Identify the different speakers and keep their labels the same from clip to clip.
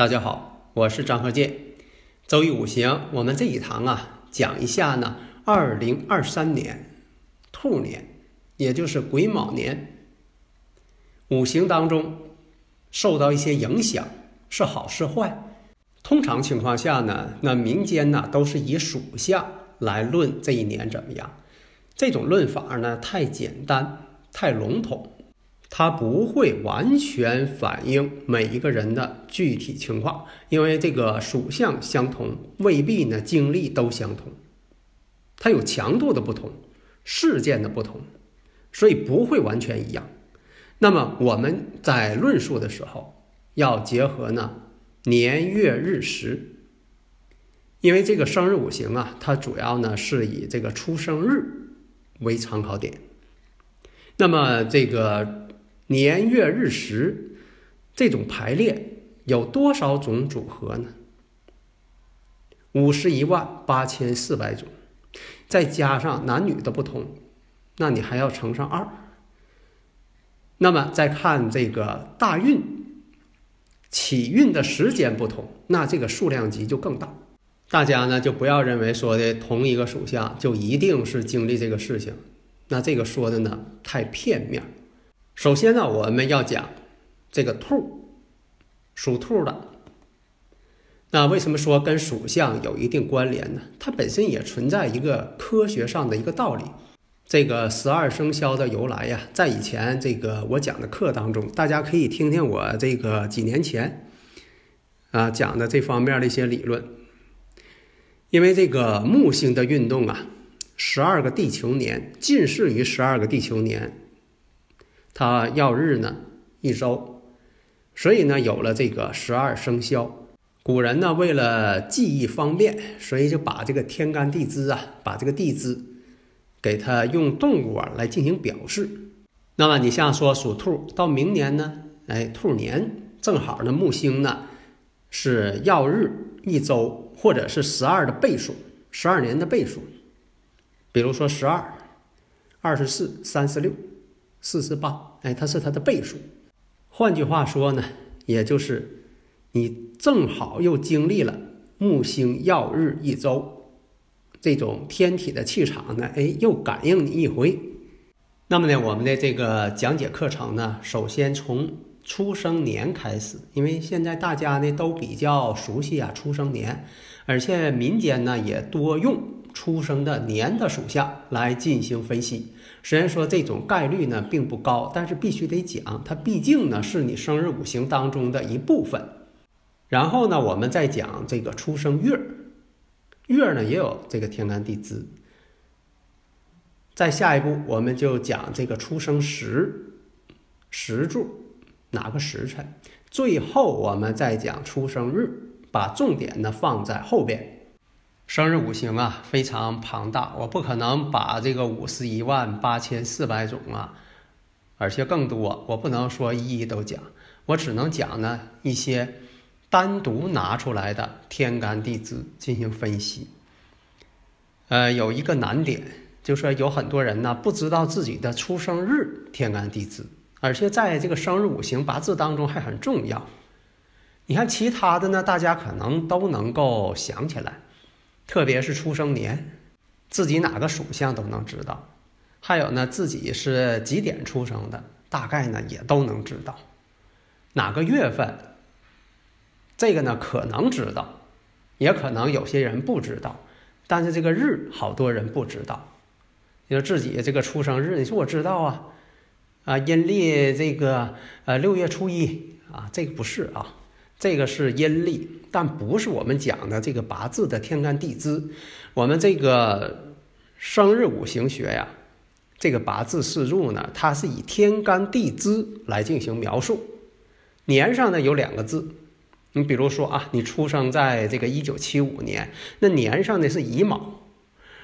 Speaker 1: 大家好，我是张鹤剑。周易五行，我们这一堂啊，讲一下呢，二零二三年兔年，也就是癸卯年，五行当中受到一些影响，是好是坏？通常情况下呢，那民间呢都是以属相来论这一年怎么样。这种论法呢太简单，太笼统。它不会完全反映每一个人的具体情况，因为这个属相相同，未必呢经历都相同，它有强度的不同，事件的不同，所以不会完全一样。那么我们在论述的时候要结合呢年月日时，因为这个生日五行啊，它主要呢是以这个出生日为参考点，那么这个。年月日时，这种排列有多少种组合呢？五十一万八千四百种，再加上男女的不同，那你还要乘上二。那么再看这个大运起运的时间不同，那这个数量级就更大。大家呢就不要认为说的同一个属相就一定是经历这个事情，那这个说的呢太片面。首先呢，我们要讲这个兔，属兔的。那为什么说跟属相有一定关联呢？它本身也存在一个科学上的一个道理。这个十二生肖的由来呀，在以前这个我讲的课当中，大家可以听听我这个几年前啊讲的这方面的一些理论。因为这个木星的运动啊，十二个地球年近似于十二个地球年。它要日呢一周，所以呢有了这个十二生肖。古人呢为了记忆方便，所以就把这个天干地支啊，把这个地支给它用动物啊来进行表示。那么你像说属兔，到明年呢，哎，兔年正好呢木星呢是要日一周，或者是十二的倍数，十二年的倍数。比如说十二、二十四、三十六。四十八，哎，它是它的倍数。换句话说呢，也就是你正好又经历了木星耀日一周，这种天体的气场呢，哎，又感应你一回。那么呢，我们的这个讲解课程呢，首先从出生年开始，因为现在大家呢都比较熟悉啊出生年，而且民间呢也多用。出生的年的属相来进行分析，虽然说这种概率呢并不高，但是必须得讲，它毕竟呢是你生日五行当中的一部分。然后呢，我们再讲这个出生月，月呢也有这个天干地支。再下一步，我们就讲这个出生时，时柱哪个时辰。最后我们再讲出生日，把重点呢放在后边。生日五行啊，非常庞大，我不可能把这个五十一万八千四百种啊，而且更多，我不能说一一都讲，我只能讲呢一些单独拿出来的天干地支进行分析。呃，有一个难点，就是有很多人呢不知道自己的出生日天干地支，而且在这个生日五行八字当中还很重要。你看其他的呢，大家可能都能够想起来。特别是出生年，自己哪个属相都能知道；还有呢，自己是几点出生的，大概呢也都能知道。哪个月份，这个呢可能知道，也可能有些人不知道。但是这个日，好多人不知道。你说自己这个出生日，你说我知道啊，啊，阴历这个呃六月初一啊，这个不是啊，这个是阴历。但不是我们讲的这个八字的天干地支。我们这个生日五行学呀，这个八字四柱呢，它是以天干地支来进行描述。年上呢有两个字，你比如说啊，你出生在这个一九七五年，那年上呢是乙卯；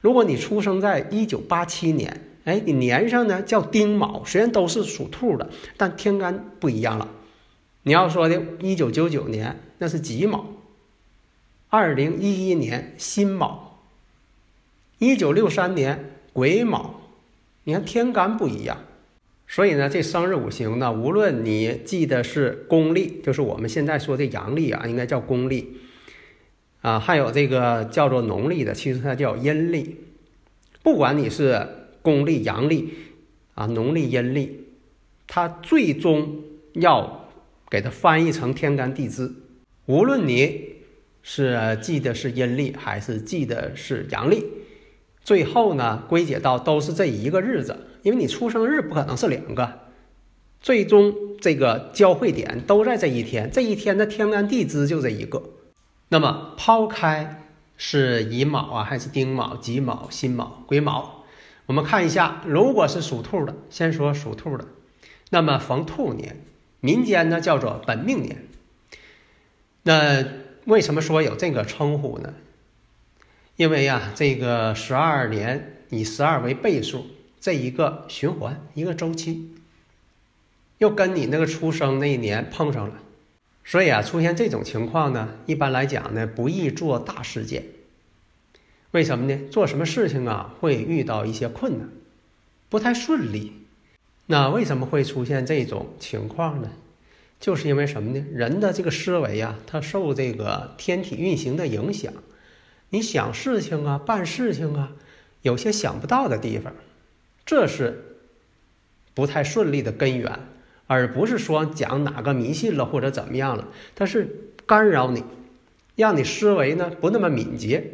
Speaker 1: 如果你出生在一九八七年，哎，你年上呢叫丁卯。虽然都是属兔的，但天干不一样了。你要说的，一九九九年那是己卯，二零一一年辛卯，一九六三年癸卯，你看天干不一样，所以呢，这生日五行呢，无论你记的是公历，就是我们现在说的阳历啊，应该叫公历啊，还有这个叫做农历的，其实它叫阴历。不管你是公历、阳历啊，农历、阴历，它最终要。给它翻译成天干地支，无论你是记的是阴历还是记的是阳历，最后呢归结到都是这一个日子，因为你出生日不可能是两个，最终这个交汇点都在这一天，这一天的天干地支就这一个。那么抛开是乙卯啊，还是丁卯、己卯、辛卯、癸卯，我们看一下，如果是属兔的，先说属兔的，那么逢兔年。民间呢叫做本命年，那为什么说有这个称呼呢？因为呀，这个十二年以十二为倍数，这一个循环一个周期，又跟你那个出生那一年碰上了，所以啊，出现这种情况呢，一般来讲呢，不易做大事件。为什么呢？做什么事情啊，会遇到一些困难，不太顺利。那为什么会出现这种情况呢？就是因为什么呢？人的这个思维呀，它受这个天体运行的影响。你想事情啊，办事情啊，有些想不到的地方，这是不太顺利的根源，而不是说讲哪个迷信了或者怎么样了，它是干扰你，让你思维呢不那么敏捷，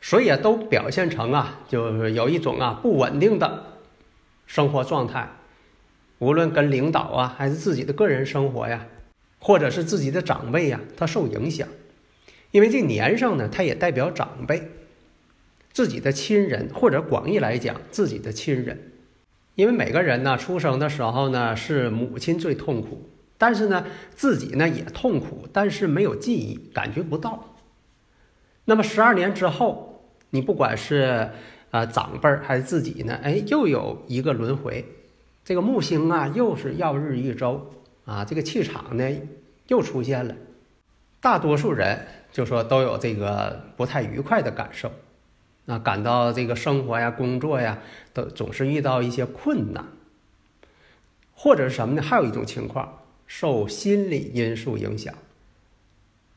Speaker 1: 所以啊，都表现成啊，就是有一种啊不稳定的生活状态。无论跟领导啊，还是自己的个人生活呀，或者是自己的长辈呀，他受影响，因为这年上呢，它也代表长辈，自己的亲人，或者广义来讲，自己的亲人。因为每个人呢，出生的时候呢，是母亲最痛苦，但是呢，自己呢也痛苦，但是没有记忆，感觉不到。那么十二年之后，你不管是啊长辈儿还是自己呢，哎，又有一个轮回。这个木星啊，又是耀日一周啊，这个气场呢又出现了。大多数人就说都有这个不太愉快的感受，啊，感到这个生活呀、工作呀，都总是遇到一些困难，或者是什么呢？还有一种情况，受心理因素影响，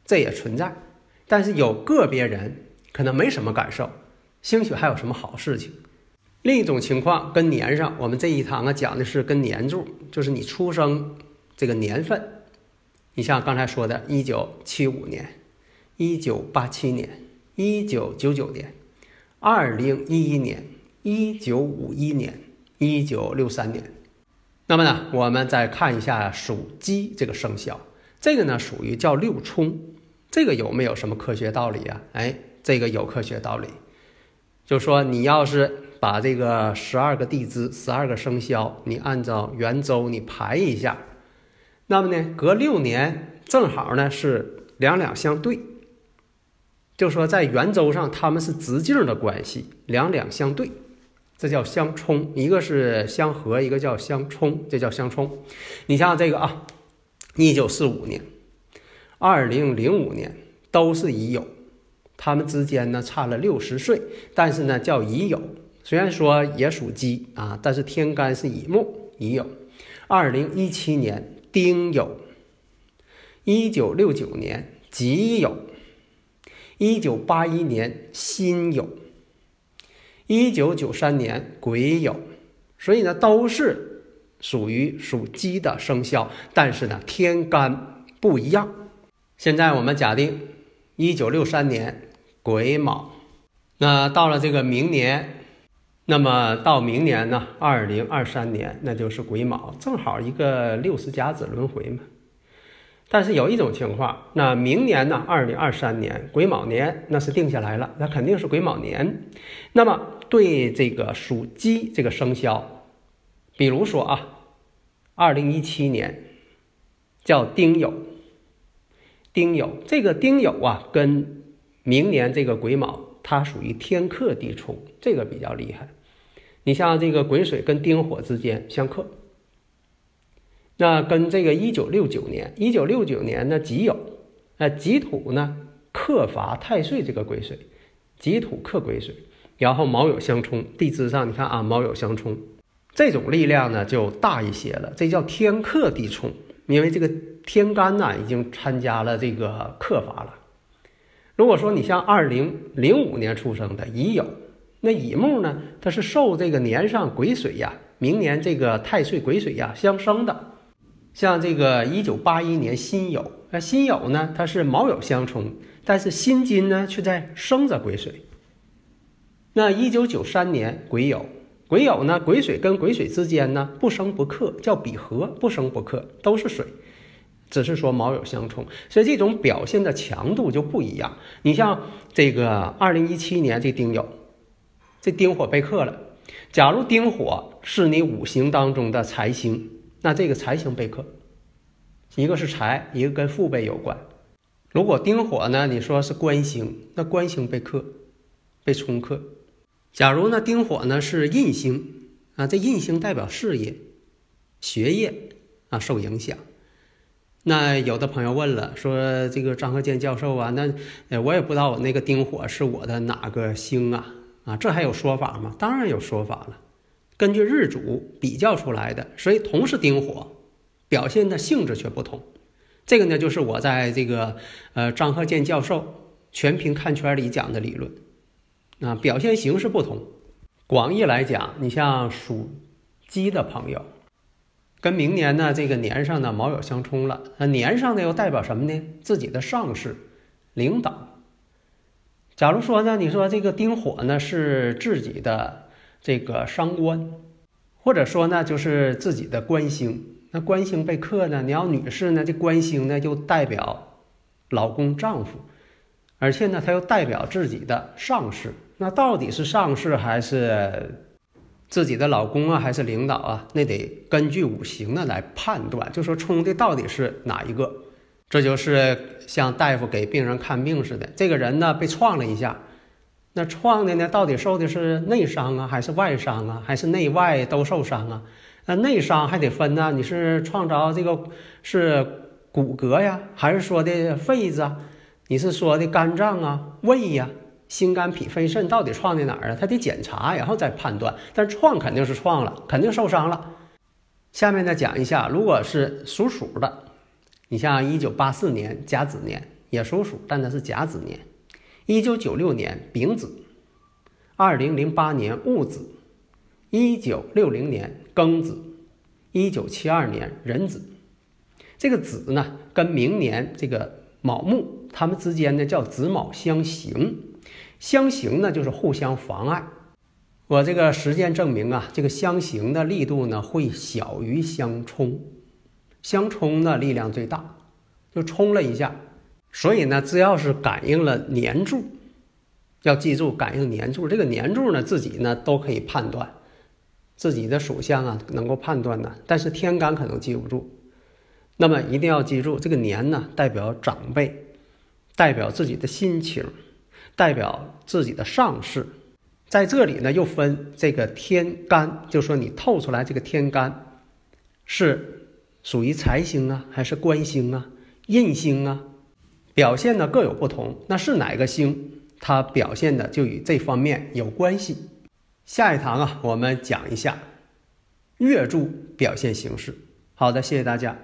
Speaker 1: 这也存在。但是有个别人可能没什么感受，兴许还有什么好事情。另一种情况跟年上，我们这一堂啊讲的是跟年柱，就是你出生这个年份。你像刚才说的，一九七五年、一九八七年、一九九九年、二零一一年、一九五一年、一九六三年。那么呢，我们再看一下属鸡这个生肖，这个呢属于叫六冲，这个有没有什么科学道理啊？哎，这个有科学道理，就说你要是。把这个十二个地支、十二个生肖，你按照圆周你排一下，那么呢，隔六年正好呢是两两相对，就说在圆周上他们是直径的关系，两两相对，这叫相冲。一个是相合，一个叫相冲，这叫相冲。你像这个啊，一九四五年、二零零五年都是乙酉，他们之间呢差了六十岁，但是呢叫乙酉。虽然说也属鸡啊，但是天干是乙木，乙酉。二零一七年丁酉，一九六九年己酉，一九八一年辛酉，一九九三年癸酉。所以呢，都是属于属鸡的生肖，但是呢，天干不一样。现在我们假定一九六三年癸卯，那到了这个明年。那么到明年呢？二零二三年，那就是癸卯，正好一个六十甲子轮回嘛。但是有一种情况，那明年呢，二零二三年癸卯年，那是定下来了，那肯定是癸卯年。那么对这个属鸡这个生肖，比如说啊，二零一七年叫丁酉，丁酉这个丁酉啊，跟明年这个癸卯，它属于天克地冲，这个比较厉害。你像这个癸水跟丁火之间相克。那跟这个一九六九年，一九六九年呢己酉，呃己土呢克伐太岁这个癸水，己土克癸水，然后卯酉相冲，地支上你看啊卯酉相冲，这种力量呢就大一些了，这叫天克地冲，因为这个天干呢已经参加了这个克伐了。如果说你像二零零五年出生的乙酉，那乙木呢它是受这个年上癸水呀，明年这个太岁癸水呀相生的。像这个一九八一年辛酉，那辛酉呢，它是卯酉相冲，但是辛金呢却在生着癸水。那一九九三年癸酉，癸酉呢，癸水跟癸水之间呢不生不克，叫比合，不生不克，都是水，只是说卯酉相冲，所以这种表现的强度就不一样。你像这个二零一七年这丁酉，这丁火被克了，假如丁火是你五行当中的财星。那这个财星被克，一个是财，一个跟父辈有关。如果丁火呢，你说是官星，那官星被克，被冲克。假如呢，丁火呢是印星啊，这印星代表事业、学业啊受影响。那有的朋友问了，说这个张鹤健教授啊，那呃我也不知道我那个丁火是我的哪个星啊啊，这还有说法吗？当然有说法了。根据日主比较出来的，所以同是丁火，表现的性质却不同。这个呢，就是我在这个呃张鹤健教授全凭看圈里讲的理论啊，表现形式不同。广义来讲，你像属鸡的朋友，跟明年呢这个年上呢卯酉相冲了，那年上呢又代表什么呢？自己的上司、领导。假如说呢，你说这个丁火呢是自己的。这个伤官，或者说呢，就是自己的官星。那官星被克呢，你要女士呢，这官星呢就代表老公、丈夫，而且呢，它又代表自己的上司。那到底是上司还是自己的老公啊，还是领导啊？那得根据五行呢来判断，就说冲的到底是哪一个。这就是像大夫给病人看病似的，这个人呢被撞了一下。那创的呢，到底受的是内伤啊，还是外伤啊，还是内外都受伤啊？那内伤还得分呢，你是创着这个是骨骼呀，还是说的肺子啊？你是说的肝脏啊、胃呀、心肝脾肺肾到底创在哪儿啊？他得检查，然后再判断。但创肯定是创了，肯定受伤了。下面呢讲一下，如果是属鼠的，你像一九八四年甲子年也属鼠，但它是甲子年。一九九六年丙子，二零零八年戊子，一九六零年庚子，一九七二年壬子。这个子呢，跟明年这个卯木，它们之间呢叫子卯相刑。相刑呢就是互相妨碍。我这个实践证明啊，这个相刑的力度呢会小于相冲，相冲呢力量最大，就冲了一下。所以呢，只要是感应了年柱，要记住感应年柱。这个年柱呢，自己呢都可以判断自己的属相啊，能够判断呢。但是天干可能记不住，那么一定要记住这个年呢，代表长辈，代表自己的心情，代表自己的上司。在这里呢，又分这个天干，就说你透出来这个天干是属于财星啊，还是官星啊、印星啊？表现呢各有不同，那是哪个星，它表现的就与这方面有关系。下一堂啊，我们讲一下月柱表现形式。好的，谢谢大家。